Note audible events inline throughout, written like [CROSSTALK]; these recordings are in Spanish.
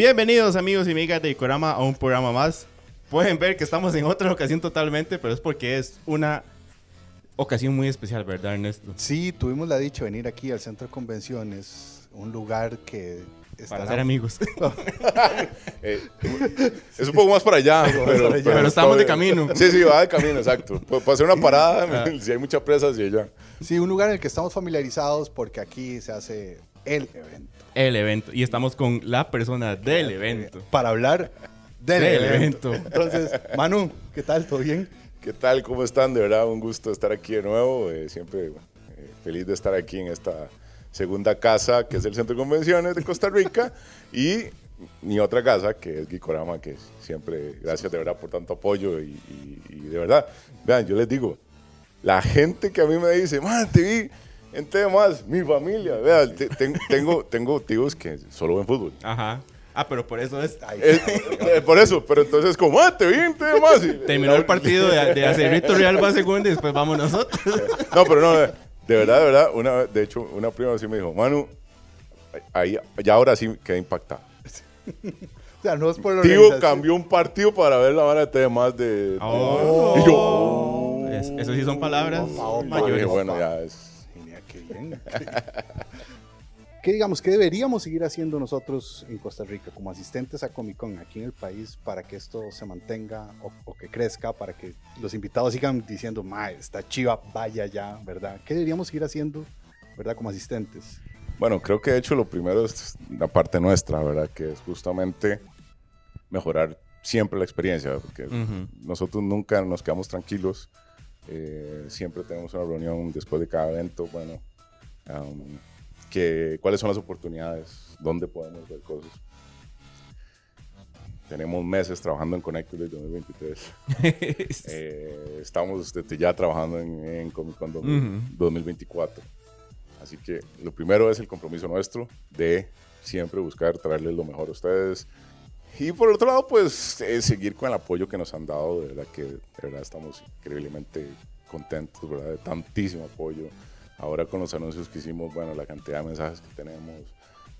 Bienvenidos amigos y amigas de Icorama a un programa más. Pueden ver que estamos en otra ocasión totalmente, pero es porque es una ocasión muy especial, ¿verdad, Ernesto? Sí, tuvimos la dicha de venir aquí al centro de convenciones, un lugar que Para ser amigos. [LAUGHS] [LAUGHS] Eh, es un poco más para allá, [LAUGHS] pero, Pero estamos de camino. Sí, sí, va de camino, exacto. Puede ser una parada, Ah. si hay mucha presa, sí, allá. Sí, un lugar en el que estamos familiarizados porque aquí se hace el evento. El evento. Y estamos con la persona del evento. Para hablar del, Del evento. evento. Entonces, Manu, ¿qué tal? ¿Todo bien? ¿Qué tal? ¿Cómo están? De verdad, un gusto estar aquí de nuevo. Eh, siempre eh, feliz de estar aquí en esta segunda casa, que es el Centro de Convenciones de Costa Rica, [LAUGHS] y mi otra casa, que es Gicorama, que siempre, gracias de verdad por tanto apoyo. Y, y- y de verdad, vean, yo les digo, la gente que a mí me dice, man, te vi en más, mi familia, te- ten- tengo, tengo tíos que solo ven fútbol. Ajá. Ah, pero por eso es. Eh, eh, por eso, pero entonces como, ah, te vi en más. Y- Terminó el partido de, de Acerrito Real va segunda y después vamos nosotros. No, pero no, de de verdad, de verdad, una, vez- de hecho, una prima sí me dijo, Manu, ahí, ya ahora sí quedé impactado. O sea, no es por la Tío organización. cambió un partido para ver la vara de temas de... Oh. Y yo, oh. Es- eso sí son palabras Dije, mayores. bueno, ya es... Bien. [LAUGHS] ¿Qué digamos, qué deberíamos seguir haciendo nosotros en Costa Rica como asistentes a Comic Con aquí en el país para que esto se mantenga o, o que crezca, para que los invitados sigan diciendo, ma, está chiva, vaya ya, ¿verdad? ¿Qué deberíamos seguir haciendo, ¿verdad? Como asistentes. Bueno, creo que de hecho lo primero es la parte nuestra, ¿verdad? Que es justamente mejorar siempre la experiencia, porque nosotros nunca nos quedamos tranquilos. eh, siempre tenemos una reunión después de cada evento, bueno, um, que, cuáles son las oportunidades, dónde podemos ver cosas. Tenemos meses trabajando en Connected 2023. [LAUGHS] Eh, estamos desde ya trabajando en, en Comic Con 2000 Ujú. 2024. Así que lo primero es el compromiso nuestro de siempre buscar traerles lo mejor a ustedes. Y por otro lado, pues eh, seguir con el apoyo que nos han dado. De verdad que de verdad estamos increíblemente contentos, ¿verdad? De tantísimo apoyo. Ahora con los anuncios que hicimos, bueno, la cantidad de mensajes que tenemos,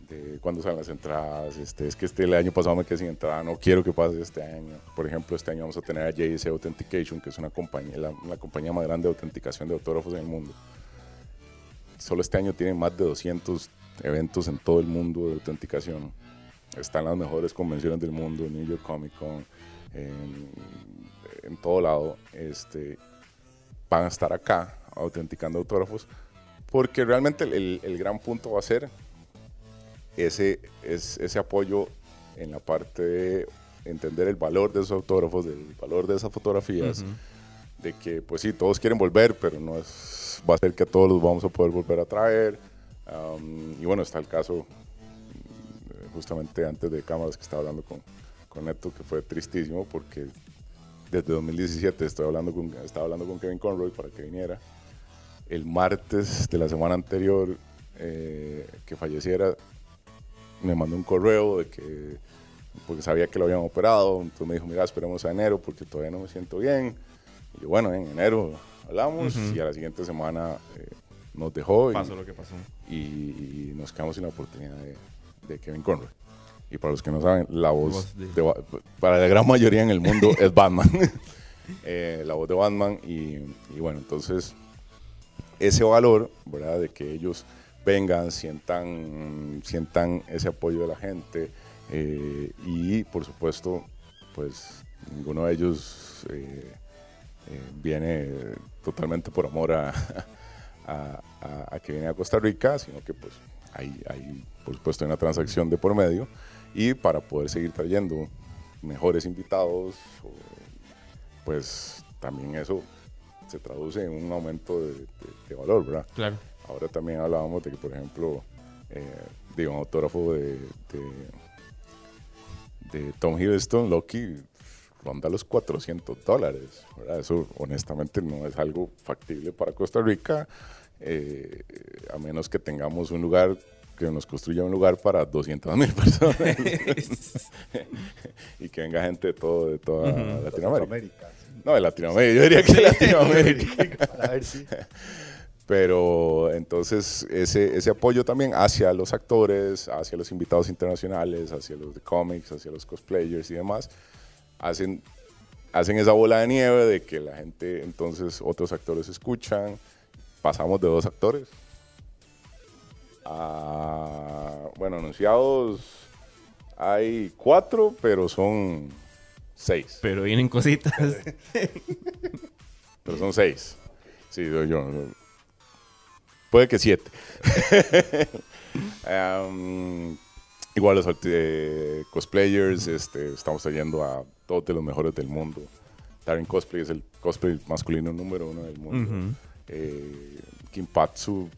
de cuándo salen las entradas. Este, es que este el año pasado me quedé sin entrada, no quiero que pase este año. Por ejemplo, este año vamos a tener a JC Authentication, que es una compañía, la, la compañía más grande de autenticación de autógrafos en el mundo. Solo este año tienen más de 200 eventos en todo el mundo de autenticación. Están las mejores convenciones del mundo, New York Comic Con, en, en todo lado. Este, van a estar acá autenticando autógrafos, porque realmente el, el- el gran punto va a ser ese, es, ese apoyo en la parte de entender el valor de esos autógrafos, del valor de esas fotografías, de que pues sí, todos quieren volver, pero no es, va a ser que a todos los vamos a poder volver a traer. Um, y bueno, está el caso mm, justamente antes de cámaras que estaba hablando con, con Neto, que fue tristísimo porque desde 2017 estoy hablando con, estaba hablando con Kevin Conroy para que viniera. El martes de la semana anterior eh, que falleciera, me mandó un correo de que, porque sabía que lo habían operado, entonces me dijo, mira, esperemos a enero porque todavía no me siento bien. Y yo, bueno, en enero hablamos y a la siguiente semana eh, nos dejó y, Pasó lo que pasó. y nos quedamos sin la oportunidad de, de Kevin Conroy. Y para los que no saben, la voz, de- de para la gran mayoría en el mundo [LAUGHS] es Batman. [LAUGHS] Eh, la voz de Batman y, y bueno, entonces ese valor, ¿verdad? De que ellos vengan, sientan, sientan ese apoyo de la gente eh, y por supuesto, pues ninguno de ellos eh, eh, viene totalmente por amor a, que viene a Costa Rica, sino que pues hay, hay por supuesto una transacción de por medio y para poder seguir trayendo mejores invitados, pues también eso se traduce en un aumento de, de- de valor, ¿verdad? Claro. Ahora también hablábamos de que, por ejemplo, eh, digo, un autógrafo de, de, de Tom Hiddleston, Loki, ronda los 400 dólares. ¿verdad? Eso honestamente no es algo factible para Costa Rica, eh, a menos que tengamos un lugar que nos construya un lugar para 200 mil personas [LAUGHS] [LAUGHS] y que venga gente de todo de toda Latinoamérica. No, de Latinoamérica, yo diría que de Latinoamérica. [LAUGHS] A ver si. Pero entonces ese, ese apoyo también hacia los actores, hacia los invitados internacionales, hacia los de cómics, hacia los cosplayers y demás, hacen, hacen esa bola de nieve de que la gente, entonces otros actores escuchan, pasamos de dos actores a, bueno, anunciados hay cuatro, pero son seis. Pero vienen cositas. [LAUGHS] Pero son seis. Sí, yo. yo puede que siete. [LAUGHS] um, igual los eh, cosplayers, este, estamos trayendo a todos de los mejores del mundo. Darren Cosplay es el cosplay masculino número uno del mundo. Uh -huh. eh, Kimpatsu,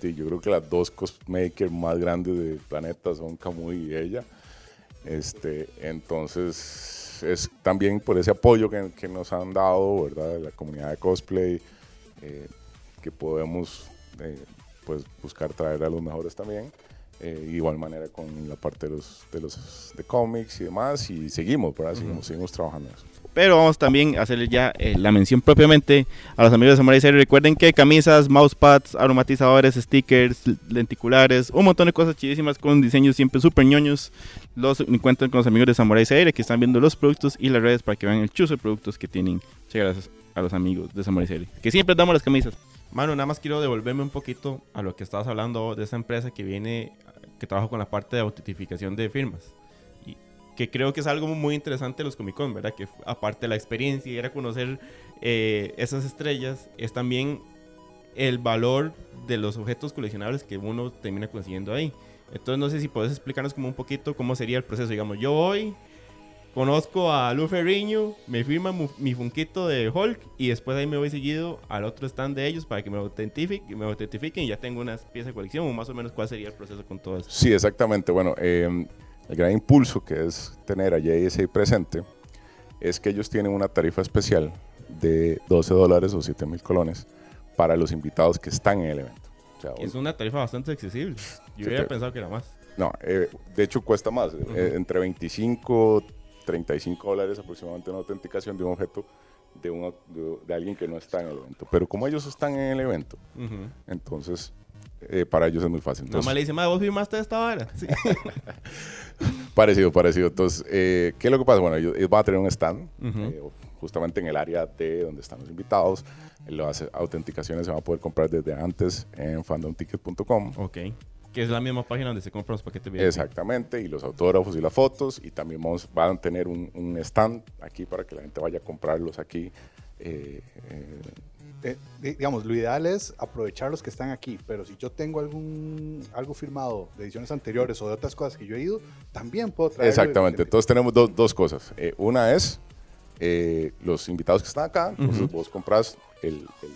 sí, yo creo que las dos cosmakers más grandes del planeta son Kamui y ella. Este, entonces, es también por ese apoyo que, que nos han dado, ¿verdad? La comunidad de cosplay, eh, que podemos eh, pues, buscar traer a los mejores también. Eh, igual manera con la parte de los de los de cómics y demás y seguimos, ¿verdad? Seguimos, uh -huh. seguimos trabajando en eso. Pero vamos también a hacerle ya eh, la mención propiamente a los amigos de Samurai Series. Recuerden que camisas, mousepads, aromatizadores, stickers, lenticulares, un montón de cosas chidísimas con diseños siempre súper ñoños. Los encuentran con los amigos de Samurai Series que están viendo los productos y las redes para que vean el chuzo de productos que tienen. Muchas gracias a los amigos de Samurai Series. Que siempre damos las camisas. Mano, nada más quiero devolverme un poquito a lo que estabas hablando de esa empresa que viene, que trabaja con la parte de autentificación de firmas que creo que es algo muy interesante de los Comic Con, ¿verdad? Que aparte de la experiencia y era conocer eh, esas estrellas, es también el valor de los objetos coleccionables que uno termina consiguiendo ahí. Entonces no sé si puedes explicarnos como un poquito cómo sería el proceso. Digamos, yo voy, conozco a Lu Ferriño, me firma mi funquito de Hulk y después ahí me voy seguido al otro stand de ellos para que me autentifiquen, me autentifiquen y ya tengo unas piezas de colección o más o menos cuál sería el proceso con todo eso. Sí, exactamente. Bueno, eh, el gran impulso que es tener a JSA presente es que ellos tienen una tarifa especial de 12 dólares o 7 mil colones para los invitados que están en el evento. O sea, es una tarifa bastante accesible. Yo hubiera pensado que era más. No, eh, de hecho cuesta más, uh -huh. eh, entre 25 35 dólares aproximadamente una autenticación de un objeto de, una, de, de, alguien que no está en el evento. Pero como ellos están en el evento, uh -huh. entonces eh, para ellos es muy fácil. Entonces, Nomás le dice, vos firmaste esta vara. Sí. [LAUGHS] parecido, parecido. Entonces, eh, ¿qué es lo que pasa? Bueno, ellos, ellos van a tener un stand, uh -huh. eh, justamente en el área de donde están los invitados. Las autenticaciones se van a poder comprar desde antes en fandomticket.com. Ok. Que es la misma página donde se compran los paquetes VIP. Exactamente, y los autógrafos y las fotos. Y también vamos, van a tener un, un stand aquí para que la gente vaya a comprarlos aquí. Eh, eh, digamos, lo ideal es aprovechar los que están aquí, pero si yo tengo algún algo firmado de ediciones anteriores o de otras cosas que yo he ido, también puedo traer. Exactamente, entonces tenemos do, dos cosas. Eh, una es eh, los invitados que están acá, entonces uh -huh. vos compras el, el,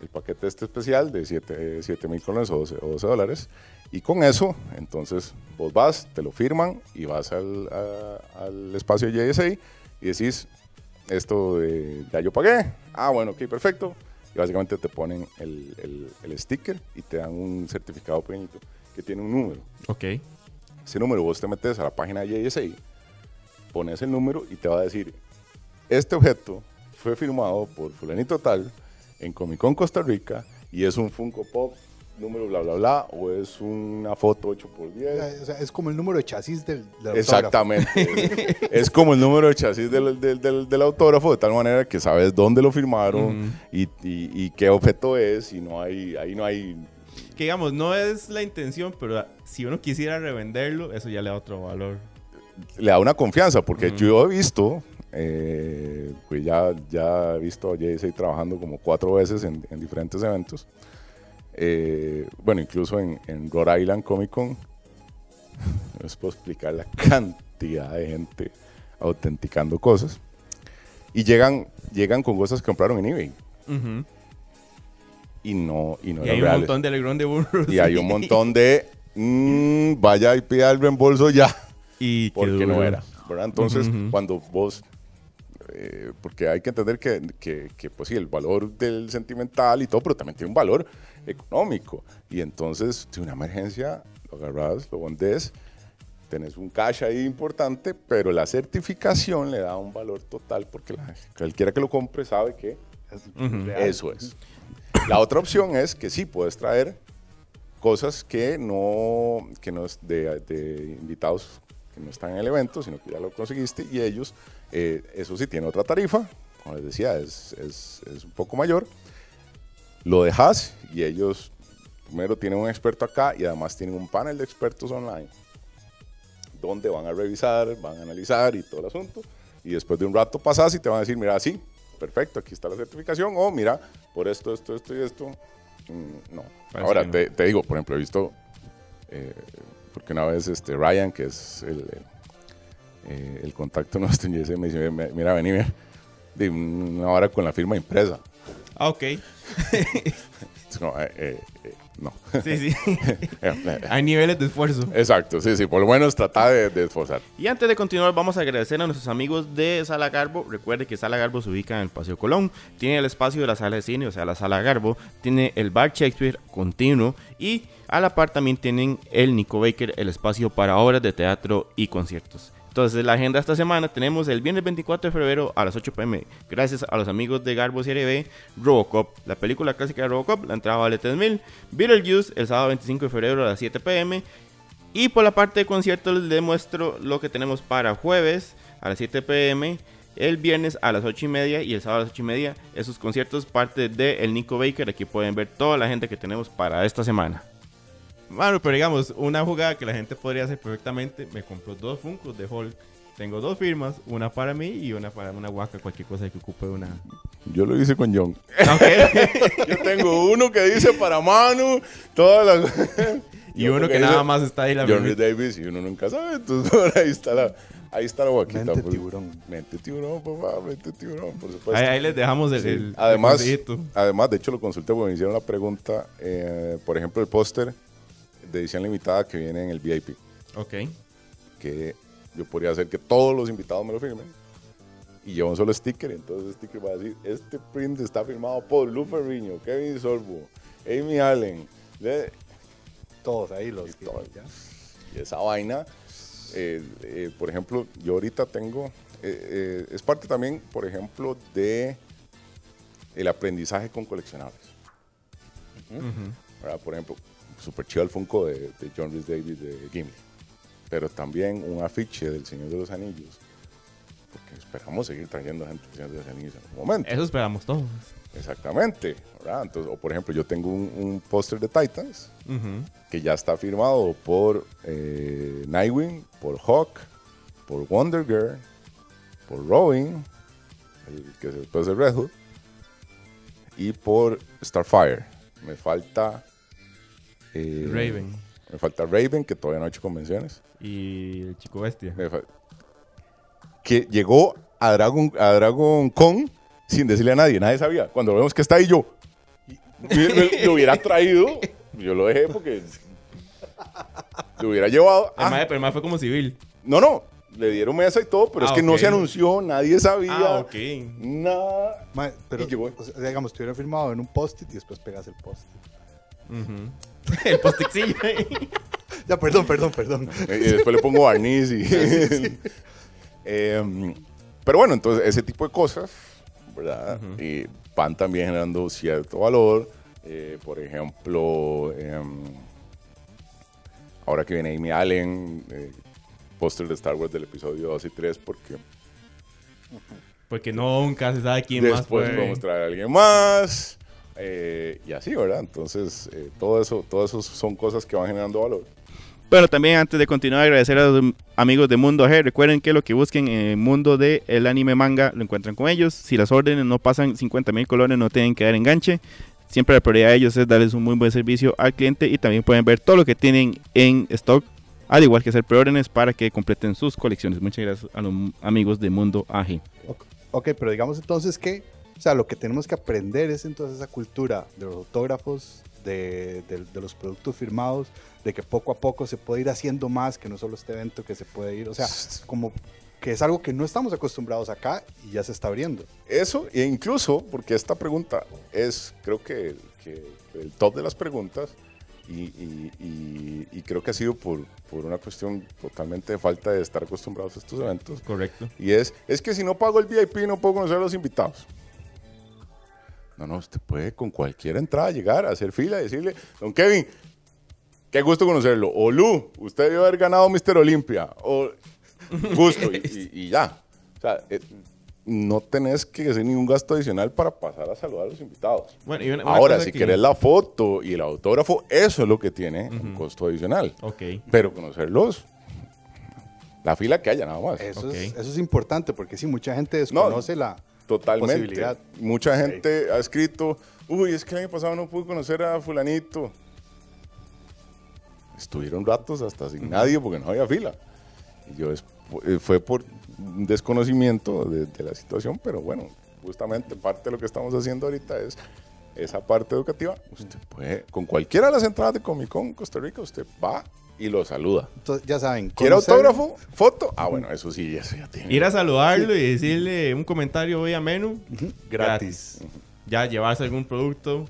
el, paquete este especial de 7 mil colones o 12, o 12, dólares, y con eso, entonces vos vas, te lo firman y vas al, a, al espacio de JSA y decís, esto de, ya yo pagué, ah bueno, ok, perfecto, y básicamente te ponen el, el, el, sticker y te dan un certificado pequeñito que tiene un número. Ok. Ese número vos te metes a la página de JSA, pones el número y te va a decir, este objeto fue firmado por fulanito tal en Comic Con Costa Rica y es un Funko Pop número bla bla bla o es una foto 8x10. O sea, es como el número de chasis del, del Exactamente. es, [LAUGHS] es, como el número de chasis del, del, del, del, autógrafo, de tal manera que sabes dónde lo firmaron mm. y, y, y, qué objeto es y no hay, ahí no hay... Que digamos, no es la intención, pero si uno quisiera revenderlo, eso ya le da otro valor. Le da una confianza, porque mm. yo he visto, eh, pues ya, ya he visto a JSA trabajando como cuatro veces en, en diferentes eventos. Eh, bueno, incluso en, en, Rhode Island Comic Con, no [LAUGHS] les puedo explicar la cantidad de gente autenticando cosas. Y llegan, llegan con cosas que compraron en eBay. Uh -huh. Y no, y no y hay un reales. montón de alegrón de burros. Y hay un montón de. Mmm, vaya y pida el reembolso ya. Y porque no era. ¿verdad? Entonces, uh -huh. cuando vos eh, porque hay que entender que, que, que, pues sí, el valor del sentimental y todo, pero también tiene un valor económico. Y entonces, si una emergencia, lo agarras, lo vendes, tenés un cash ahí importante, pero la certificación le da un valor total, porque la, cualquiera que lo compre sabe que uh -huh. eso es. La otra opción es que sí puedes traer cosas que no, que no es de, de invitados que no están en el evento, sino que ya lo conseguiste y ellos, eh, eso sí, tiene otra tarifa, como les decía, es, es, es un poco mayor. Lo dejas y ellos primero tienen un experto acá y además tienen un panel de expertos online donde van a revisar, van a analizar y todo el asunto. Y después de un rato pasas y te van a decir, mira, sí, perfecto, aquí está la certificación, o mira, por esto, esto, esto y esto. Mm, no. Parece Ahora, no. te, te digo, por ejemplo, he visto, eh, porque una vez este, Ryan, que es el, el, eh, el contacto nuestro GSM, me dice, "Mira, vení, mira, de una hora con la firma impresa. Ah, ok. Eh, eh, no. Sí, sí. [LAUGHS] Hay niveles de esfuerzo. Exacto, sí, sí, por lo menos trata de, de esforzar. Y antes de continuar, vamos a agradecer a nuestros amigos de Sala Garbo. Recuerde que Sala Garbo se ubica en el Paseo Colón. Tiene el espacio de la sala de cine, o sea, la Sala Garbo. Tiene el bar Shakespeare continuo. Y a la par también tienen el Nico Baker, el espacio para obras de teatro y conciertos. Entonces, la agenda esta semana tenemos el viernes 24 de febrero a las 8 pm. Gracias a los amigos de Garbo Serie B, Robocop, la película clásica de Robocop, la entrada vale 3000. Beetlejuice, el sábado 25 de febrero a las 7 pm. Y por la parte de conciertos les demuestro lo que tenemos para jueves a las 7 pm, el viernes a las 8 y media y el sábado a las 8 y media. Esos conciertos parte de el Nico Baker. Aquí pueden ver toda la gente que tenemos para esta semana. Bueno, pero digamos, una jugada que la gente podría hacer perfectamente. Me compro dos Funkos de Hulk. Tengo dos firmas, una para mí y una para una guaca, cualquier cosa que ocupe una. Yo lo hice con John. Ok. [LAUGHS] Yo tengo uno que dice para Manu, todas las... [LAUGHS] y uno que nada más está ahí la Johnny. Davis y uno nunca sabe, entonces [LAUGHS] ahí está la, ahí está la guaquita. Mente pues. tiburón. Mente tiburón, papá, mente tiburón, por supuesto. Ahí, ahí les dejamos el, Sí. el- el además, consejito. además, de hecho lo consulté porque me hicieron la pregunta, eh, por ejemplo, el póster de edición limitada que viene en el VIP, Ok. que yo podría hacer que todos los invitados me lo firmen y llevo un solo sticker, entonces el sticker va a decir, este print está firmado por Lu Ferriño, Kevin Sorbo, Amy Allen, Todos ahí los Y que- todo. ya. y esa vaina, eh, eh, por ejemplo, yo ahorita tengo, eh, eh, es parte también, por ejemplo, de el aprendizaje con coleccionables. ¿verdad? Por ejemplo, super chido el Funko de, de John Rhys Davis de Gimli, pero también un afiche del Señor de los Anillos, porque esperamos seguir trayendo gente del Señor de los Anillos en algún momento. Eso esperamos todos. Exactamente, ¿verdad? Entonces, o por ejemplo, yo tengo un, un póster de Titans, que ya está firmado por eh, Nightwing, por Hawk, por Wonder Girl, por Robin, el que después de Red Hood, y por Starfire. Me falta. Eh, Raven. Me falta Raven, que todavía no ha hecho convenciones. Y el chico bestia. Que llegó a Dragon, a Dragon Con sin decirle a nadie, nadie sabía. Cuando vemos que está ahí yo, lo hubiera traído, yo lo dejé porque lo hubiera llevado. El Ah, mae- pero el mae fue como civil. no, no, le dieron mesa y todo, pero Ah, es que no se anunció, nadie sabía. Ah, ok. Nada. Ma, pero, Y llegó. o sea, digamos, estuviera firmado en un post-it y después pegas el post-it. [LAUGHS] El postixillo. [LAUGHS] Ya, perdón, perdón, perdón. Y después le pongo barniz y... [LAUGHS] Em, pero bueno, entonces ese tipo de cosas, ¿verdad? Y van también generando cierto valor. Eh, por ejemplo, em, ahora que viene Amy Allen, eh, póster de Star Wars del episodio 2 y 3, porque Porque nunca se sabe quién más después podemos traer a alguien más. Eh, y así, ¿verdad? Entonces, eh, todo eso, todo eso son cosas que van generando valor. Bueno, también antes de continuar, agradecer a los amigos de Mundo G. Recuerden que lo que busquen en el mundo del anime manga lo encuentran con ellos. Si las órdenes no pasan 50 mil colones, no tienen que dar enganche. Siempre la prioridad de ellos es darles un muy buen servicio al cliente y también pueden ver todo lo que tienen en stock, al igual que hacer preórdenes para que completen sus colecciones. Muchas gracias a los amigos de Mundo AG. Ok, pero digamos entonces que, o sea, lo que tenemos que aprender es entonces esa cultura de los autógrafos, de, de- de los productos firmados, de que poco a poco se puede ir haciendo más, que no solo este evento que se puede ir, o sea, [LAUGHS] como que es algo que no estamos acostumbrados acá y ya se está abriendo. Eso, e incluso porque esta pregunta es, creo que, que el top de las preguntas, y, y- y- y creo que ha sido por, por una cuestión totalmente de falta de estar acostumbrados a estos eventos. Correcto. Y es, es que si no pago el VIP no puedo conocer a los invitados. No, no, usted puede con cualquier entrada llegar, a hacer fila y decirle, don Kevin, qué gusto conocerlo. O Lu, usted debe haber ganado Mr. Olimpia. O [LAUGHS] gusto, y, y- y ya. O sea, eh, no tenés que hacer ningún gasto adicional para pasar a saludar a los invitados. Bueno, y una- una Ahora, si que- querés la foto y el autógrafo, eso es lo que tiene un costo adicional. Ok. Pero conocerlos, la fila que haya nada más. Eso, es, eso es importante porque sí, mucha gente desconoce la Totalmente. posibilidad. Mucha gente ha escrito, uy, es que el año pasado no pude conocer a fulanito. Estuvieron ratos hasta sin nadie porque no había fila. Y yo eh, fue por desconocimiento de, de la situación, pero bueno, justamente parte de lo que estamos haciendo ahorita es esa parte educativa. Usted puede, con cualquiera de las entradas de Comic Con Costa Rica, usted va y lo saluda. Entonces, ya saben. ¿Quiere autógrafo? ¿Foto? Ah, bueno, eso sí, eso ya tiene. Ir a saludarlo y decirle un comentario hoy a menú. Gratis. Ya llevarse algún producto.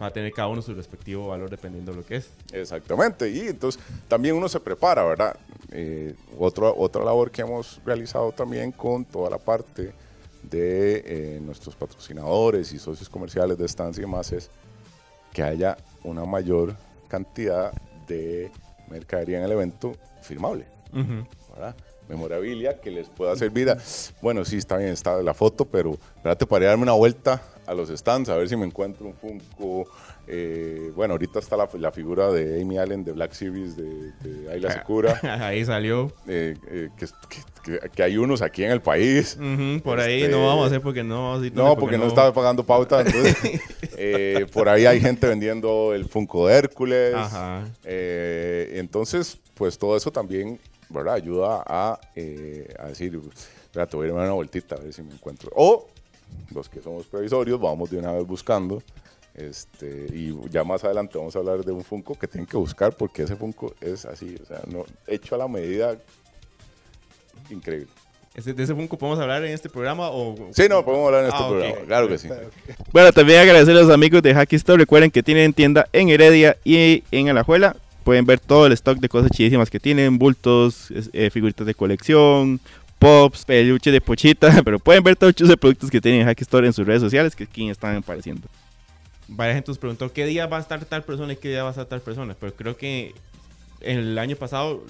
Va a tener cada uno su respectivo valor dependiendo de lo que es. Exactamente, y entonces también uno se prepara, ¿verdad? Eh, otra, otra labor que hemos realizado también con toda la parte de eh, nuestros patrocinadores y socios comerciales de estancia y demás es que haya una mayor cantidad de mercadería en el evento firmable. ¿verdad? Memorabilia que les pueda servir a, bueno, sí, está bien, está la foto, pero espérate para darme una vuelta a los stands, a ver si me encuentro un Funko. eh, bueno, ahorita está la, la figura de Amy Allen de Black Series de, de Ayla [LAUGHS] Secura, Ahí salió. eh, eh, que, que- que- que hay unos aquí en el país. Por ahí Este- no vamos a hacer porque no vamos a ir No, porque no estaba pagando pauta. entonces, [LAUGHS] por ahí hay gente vendiendo el Funko de Hércules. Ajá. Entonces, pues todo eso también, ¿verdad? Ayuda a, eh, a decir, espérate, voy a irme a una vueltita a ver si me encuentro. O los que somos previsorios, vamos de una vez buscando. Este, y ya más adelante vamos a hablar de un Funko que tienen que buscar porque ese Funko es así, o sea, no, hecho a la medida increíble. Ese- ¿De ese Funko podemos hablar en este programa? O... Sí, no, podemos hablar en este Ah, ok. programa, claro que sí. Bueno, también agradecer a los amigos de Hacky Store. Recuerden que tienen tienda en Heredia y en Alajuela. Pueden ver todo el stock de cosas chidísimas que tienen: bultos, eh, figuritas de colección, pops, peluches de pochita. [LAUGHS] Pero pueden ver todos los productos que tienen en Hacky Store en sus redes sociales que aquí están apareciendo. Varias gente nos preguntó qué día va a estar tal persona y qué día va a estar tal persona. Pero creo que el año pasado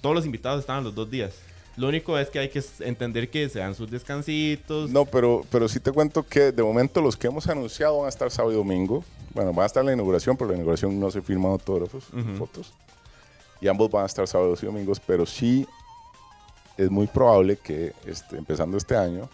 todos los invitados estaban los dos días. Lo único es que hay que entender que se dan sus descansitos. No, pero, pero sí te cuento que de momento los que hemos anunciado van a estar sábado y domingo. Bueno, van a estar en la inauguración, pero la inauguración no se firman autógrafos, Ujú. fotos. Y ambos van a estar sábados y domingos, pero sí es muy probable que este, empezando este año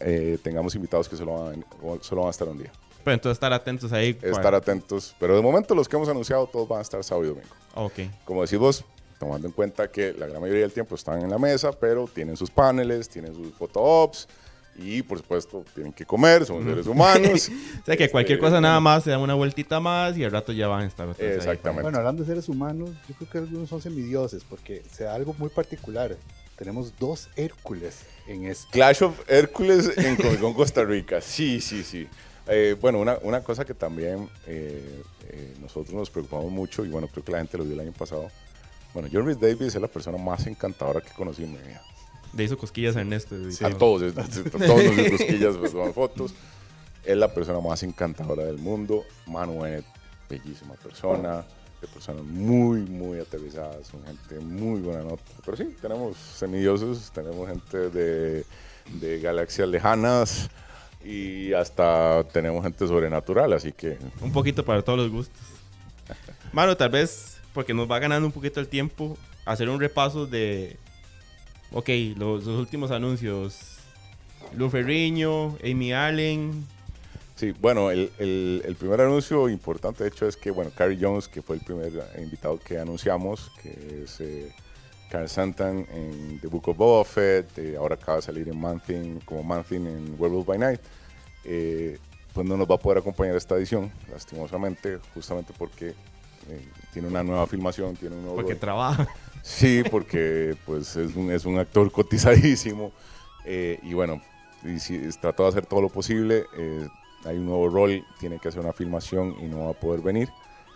eh, tengamos invitados que solo van, a- solo van a estar un día. Pero entonces estar atentos ahí. Estar atentos. Pero de momento los que hemos anunciado todos van a estar sábado y domingo. Ok. Como decís vos, tomando en cuenta que la gran mayoría del tiempo están en la mesa, pero tienen sus paneles, tienen sus photo-ops y por supuesto tienen que comer, son seres humanos. [LAUGHS] O sea que cualquier cosa nada más se dan una vueltita más y al rato ya van a estar ahí. Exactamente. Bueno, hablando de seres humanos, yo creo que algunos son semidioses porque se da algo muy particular. Tenemos dos Hércules en este. Clash of Hércules en Comic Con Costa Rica. Sí, sí, sí. Eh, bueno, una, una cosa que también eh, eh, nosotros nos preocupamos mucho, y bueno, creo que la gente lo vio el año pasado. Bueno, John Rhys Davis es la persona más encantadora que conocí en mi vida. Le hizo cosquillas a Ernesto. y A todo. todos, a [LAUGHS] todos nos cosquillas, pues, toman fotos. Es la persona más encantadora del mundo. Manuel, bellísima persona. De personas muy, muy aterrizadas. Son gente muy buena nota. Pero sí, tenemos semidioses, tenemos gente de, de galaxias lejanas y hasta tenemos gente sobrenatural. Así que Un poquito para todos los gustos. Mano, tal vez, porque nos va ganando un poquito el tiempo, hacer un repaso de. Ok, los, últimos anuncios. Lu Ferriño, Amy Allen. Sí, bueno, el, el- primer anuncio importante, de hecho, es que, bueno, Carrie Jones, que fue el primer invitado que anunciamos, que es eh, Carl Santan en The Book of Boba Fett, eh, ahora acaba de salir en Man-Thing, como Man-Thing en Werewolf by Night, eh, pues no nos va a poder acompañar esta edición, lastimosamente, justamente porque eh, tiene una nueva filmación, tiene un nuevo... Porque trabaja. Sí, porque pues es un, es un actor cotizadísimo eh, y bueno, y si, trató de hacer todo lo posible. eh, hay un nuevo rol, tiene que hacer una filmación y no va a poder venir.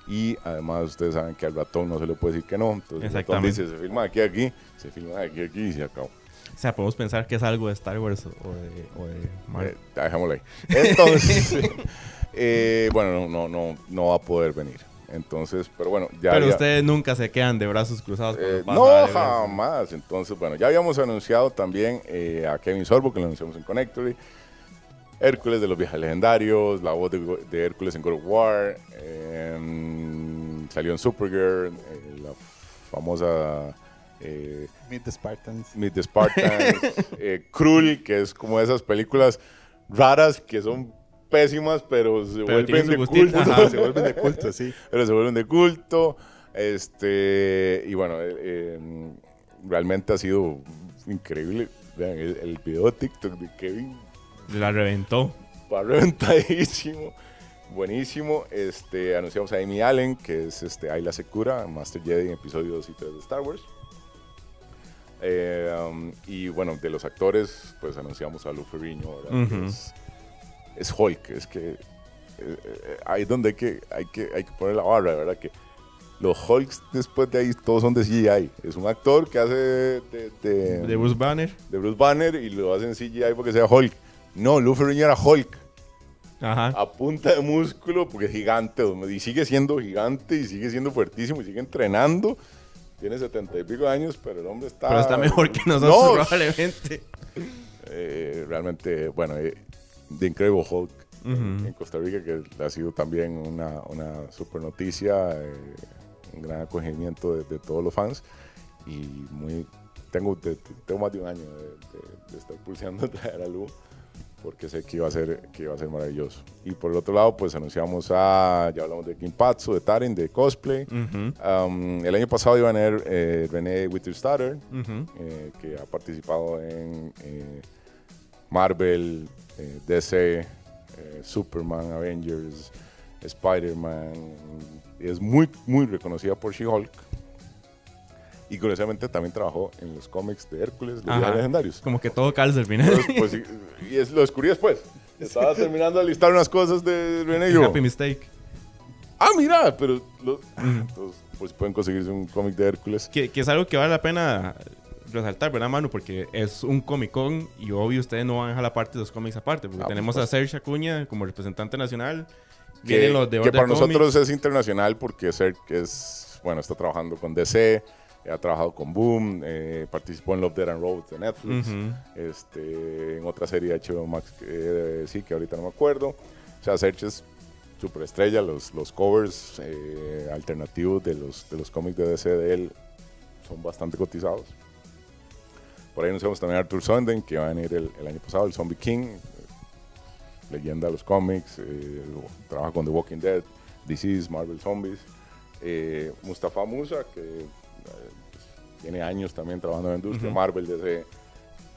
Y además ustedes saben que al ratón no se le puede decir que no. Entonces el ratón Exactamente. dice, se filma de aquí a aquí, se filma de aquí a aquí y se acabó. O sea, podemos pensar que es algo de Star Wars o de, o de Marvel. Eh, dejémoslo ahí. Entonces, [LAUGHS] eh, bueno, no, no, no, no va a poder venir. Entonces, pero bueno, ya. Pero ustedes nunca se quedan de brazos cruzados. Eh, no, jamás. Entonces, bueno, ya habíamos anunciado también eh, a Kevin Sorbo, que lo anunciamos en Connectory. Hércules de los viajes legendarios, la voz de, de Hércules en God of War. eh, salió en Supergirl, eh, la famosa eh, Meet the Spartans. Meet the Spartans. [LAUGHS] eh, Krull, que es como esas películas raras que son pésimas, pero se Pero vuelven de culto. Ajá. [LAUGHS] Se vuelven de culto, sí. pero se vuelven de culto. Este, y bueno, eh, eh, realmente ha sido increíble. Vean, el, el video de TikTok de Kevin La reventó. va reventadísimo. Buenísimo. Este, anunciamos a Amy Allen, que es este, Ayla Secura, Master Jedi en episodios 2 y 3 de Star Wars. Eh, um, y bueno, de los actores, pues anunciamos a Lou Ferrigno, es Hulk, es que eh, eh, ahí es donde hay que, hay, que, hay que poner la barra, ¿verdad? Que los Hulks después de ahí todos son de CGI. Es un actor que hace de, de- De Bruce Banner. de Bruce Banner y lo hacen CGI porque sea Hulk. No, Lou Ferrigno era Hulk Ajá. a punta de músculo, porque es gigante, y sigue siendo gigante, y sigue siendo fuertísimo, y sigue entrenando. Tiene setenta y pico de años, pero el hombre está... Pero está mejor que nosotros, No, probablemente. eh, realmente, bueno, eh, The Incredible Hulk en- Ujú. en Costa Rica, que ha sido también una, una super noticia, eh, un gran acogimiento de, de todos los fans, y muy... Tengo, de- de- tengo más de un año de, de- de estar pulseando [LAUGHS] traer a Lu porque sé que iba a ser que iba a ser maravilloso. Y por el otro lado, pues anunciamos a, ya hablamos de Kimpatsu, de Taren, de cosplay. Ujú. Um, el año pasado iba a venir eh, René Witterstatter, Ujú. eh, que ha participado en eh, Marvel, eh, DC, eh, Superman, Avengers, Spider-Man. Es muy, muy reconocida por She-Hulk. Y curiosamente también trabajó en los cómics de Hércules, Ajá. Viajes Legendarios. Como que todo calza al final. Entonces, pues, y, es, lo descubrí después. Estaba terminando de listar unas cosas de René y. Happy mistake. Ah, mira, pero lo- entonces, pues pueden conseguirse un cómic de Hércules. Que, que es algo que vale la pena resaltar, ¿verdad, Manu? Porque es un Comic Con y obvio ustedes no van a dejar la parte de los cómics aparte. Porque Ah, tenemos a. Serge Acuña como representante nacional. que, Vienen los de que Order para Comics. nosotros es internacional porque Serg es, bueno, está trabajando con DC, ha trabajado con Boom, eh, participó en Love, Dead and Robots de Netflix, este, en otra serie de HBO Max, eh, sí, que ahorita no me acuerdo. O sea, Serge es superestrella, los, los covers eh, alternativos de los, de los cómics de DC de él son bastante cotizados. Por ahí anunciamos también a Arthur Sonden, que va a venir el, el año pasado, el Zombie King, eh, leyenda de los cómics, eh, trabaja con The Walking Dead, Disease, Marvel Zombies. Eh, Mustafa Musa, que eh, pues, tiene años también trabajando en la industria, Ujú. Marvel, DC,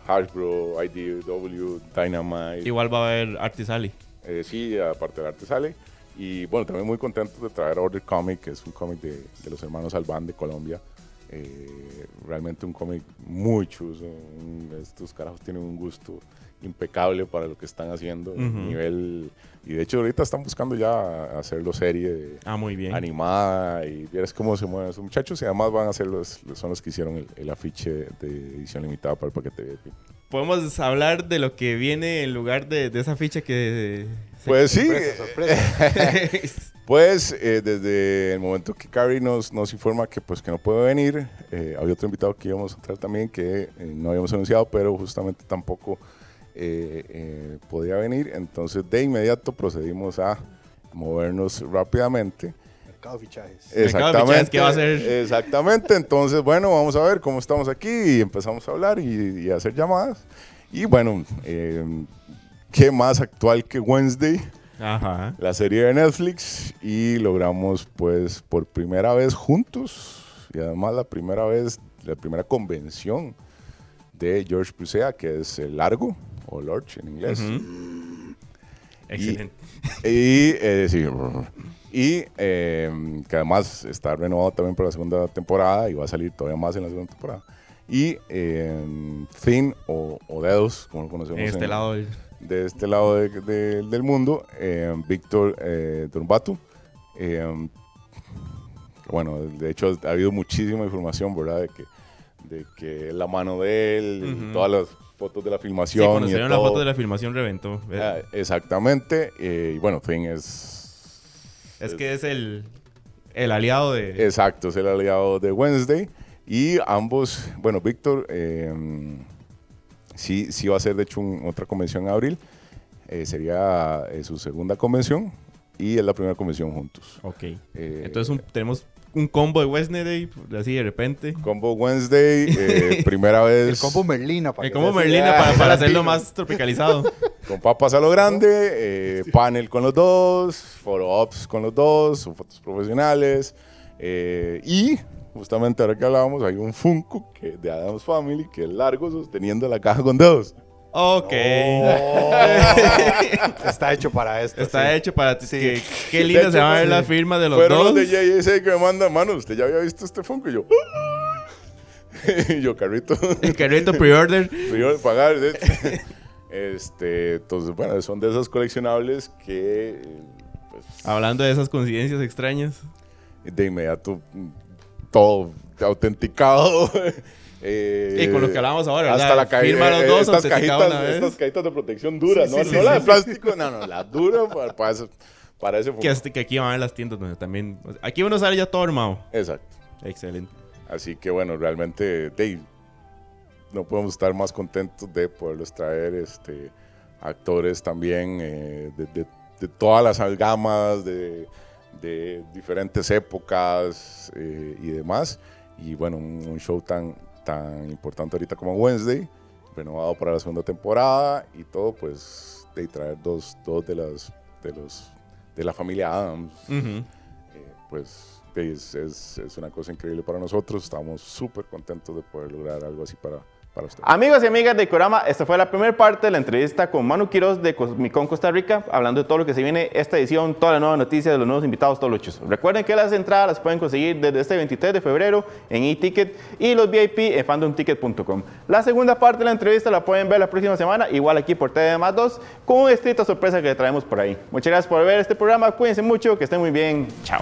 Hasbro, IDW, Dynamite. Igual va a haber Artis Ali. Eh, sí, aparte del arte sale. Y bueno, también muy contento de traer Order Comic, que es un cómic de, de los hermanos Albán de Colombia. Eh, realmente un cómic muy chuzo. un- Estos carajos tienen un gusto impecable para lo que están haciendo. Ujú. nivel, y de hecho ahorita están buscando ya hacerlo serie Ah, muy bien. animada y vieras cómo se mueven esos muchachos y además van a ser los, son los que hicieron el, el afiche de edición limitada para el paquete VIP. Podemos hablar de lo que viene en lugar de, de esa ficha que... se- Pues sí, Sorpresa, sorpresa. [LAUGHS] [LAUGHS] Pues eh, desde el momento que Carrie nos, nos informa que pues que no puede venir, eh, había otro invitado que íbamos a traer también que eh, no habíamos anunciado, pero justamente tampoco eh, eh, podía venir. Entonces de inmediato procedimos a movernos rápidamente. Mercado de fichajes. Mercado de fichajes, ¿qué va a hacer? Exactamente. Entonces, bueno, vamos a ver cómo estamos aquí y empezamos a hablar y, y a hacer llamadas. Y bueno, eh, ¿qué más actual que Wednesday? Ajá. la serie de Netflix y logramos pues por primera vez juntos y además la primera vez, la primera convención de George Pusea que es el largo o Lorch en inglés. Ujú. Excelente. [LAUGHS] Y, eh, sí, y eh, que además está renovado también para la segunda temporada y va a salir todavía más en la segunda temporada. Y eh, Finn o, o Dedos, como lo conocemos En este en- lado del- de este lado de- de- del mundo, eh, Víctor eh. Eh, bueno, de hecho ha habido muchísima información, ¿verdad? De que de que la mano de él, todas las fotos de la Sí, filmación. cuando y se de la todo. foto de la filmación reventó. Ah, exactamente. y bueno, Finn es. es que es el, el aliado de... Exacto, es el aliado de Wednesday. Y ambos, bueno, Víctor eh, sí, sí va a ser de hecho un- otra convención en abril. Eh, sería eh, su segunda convención y es la primera convención juntos. Ok. Eh, Entonces un- tenemos un combo de Wednesday, así de repente. Combo Wednesday, eh, [LAUGHS] primera vez. El combo Merlina. para El combo. Merlina para, [LAUGHS] para hacerlo más tropicalizado. Con papas a lo grande, eh, panel con los dos, photo-ops con los dos, fotos profesionales. eh, y justamente ahora que hablábamos, hay un Funko que, de Adams Family que es largo sosteniendo la caja con dedos. Ok. [LAUGHS] Está hecho para esto. Está sí. hecho para ti. Sí. que- Qué linda se va a ver la firma de los Fueron dos. los de JSA que me mandan, mano, ¿usted ya había visto este Funko? Y yo, [LAUGHS] y yo, carrito, [LAUGHS] El carrito pre-order. de pagar. Este, entonces, bueno, son de esos coleccionables que pues, Hablando de esas coincidencias extrañas. de inmediato todo autenticado. [LAUGHS] eh, Y con lo que hablábamos ahora. Hasta la. Firma los dos, estas, cajitas, estas cajitas de protección duras, Sí, ¿no? sí, no sí, la de plástico, no, no, la dura [LAUGHS] para, para, eso- para ese Que, hasta- que aquí van a ver las tiendas donde también. Aquí uno sale ya todo armado. Exacto. Excelente. Así que bueno, realmente Dave, no podemos estar más contentos de poderlos traer este, actores también eh, de, de- de todas las gamas, de, de diferentes épocas eh, y demás. Y bueno, un, un show tan, tan importante ahorita como Wednesday, renovado para la segunda temporada y todo, pues de traer dos, dos de las de los de la familia Adams Ujú. eh, pues es, es- es una cosa increíble para nosotros. Estamos súper contentos de poder lograr algo así para, Amigos y amigas de Corama, esta fue la primera parte de la entrevista con Manu Quiroz de Cosmicon Costa Rica, hablando de todo lo que se viene esta edición, toda la nueva noticia de los nuevos invitados, todos los hechos. Recuerden que las entradas las pueden conseguir desde este 23 de febrero en eTicket y los VIP en fandomticket.com. La segunda parte de la entrevista la pueden ver la próxima semana, igual aquí por TV más 2, con una estricta sorpresa que traemos por ahí. Muchas gracias por ver este programa, cuídense mucho, que estén muy bien, chao.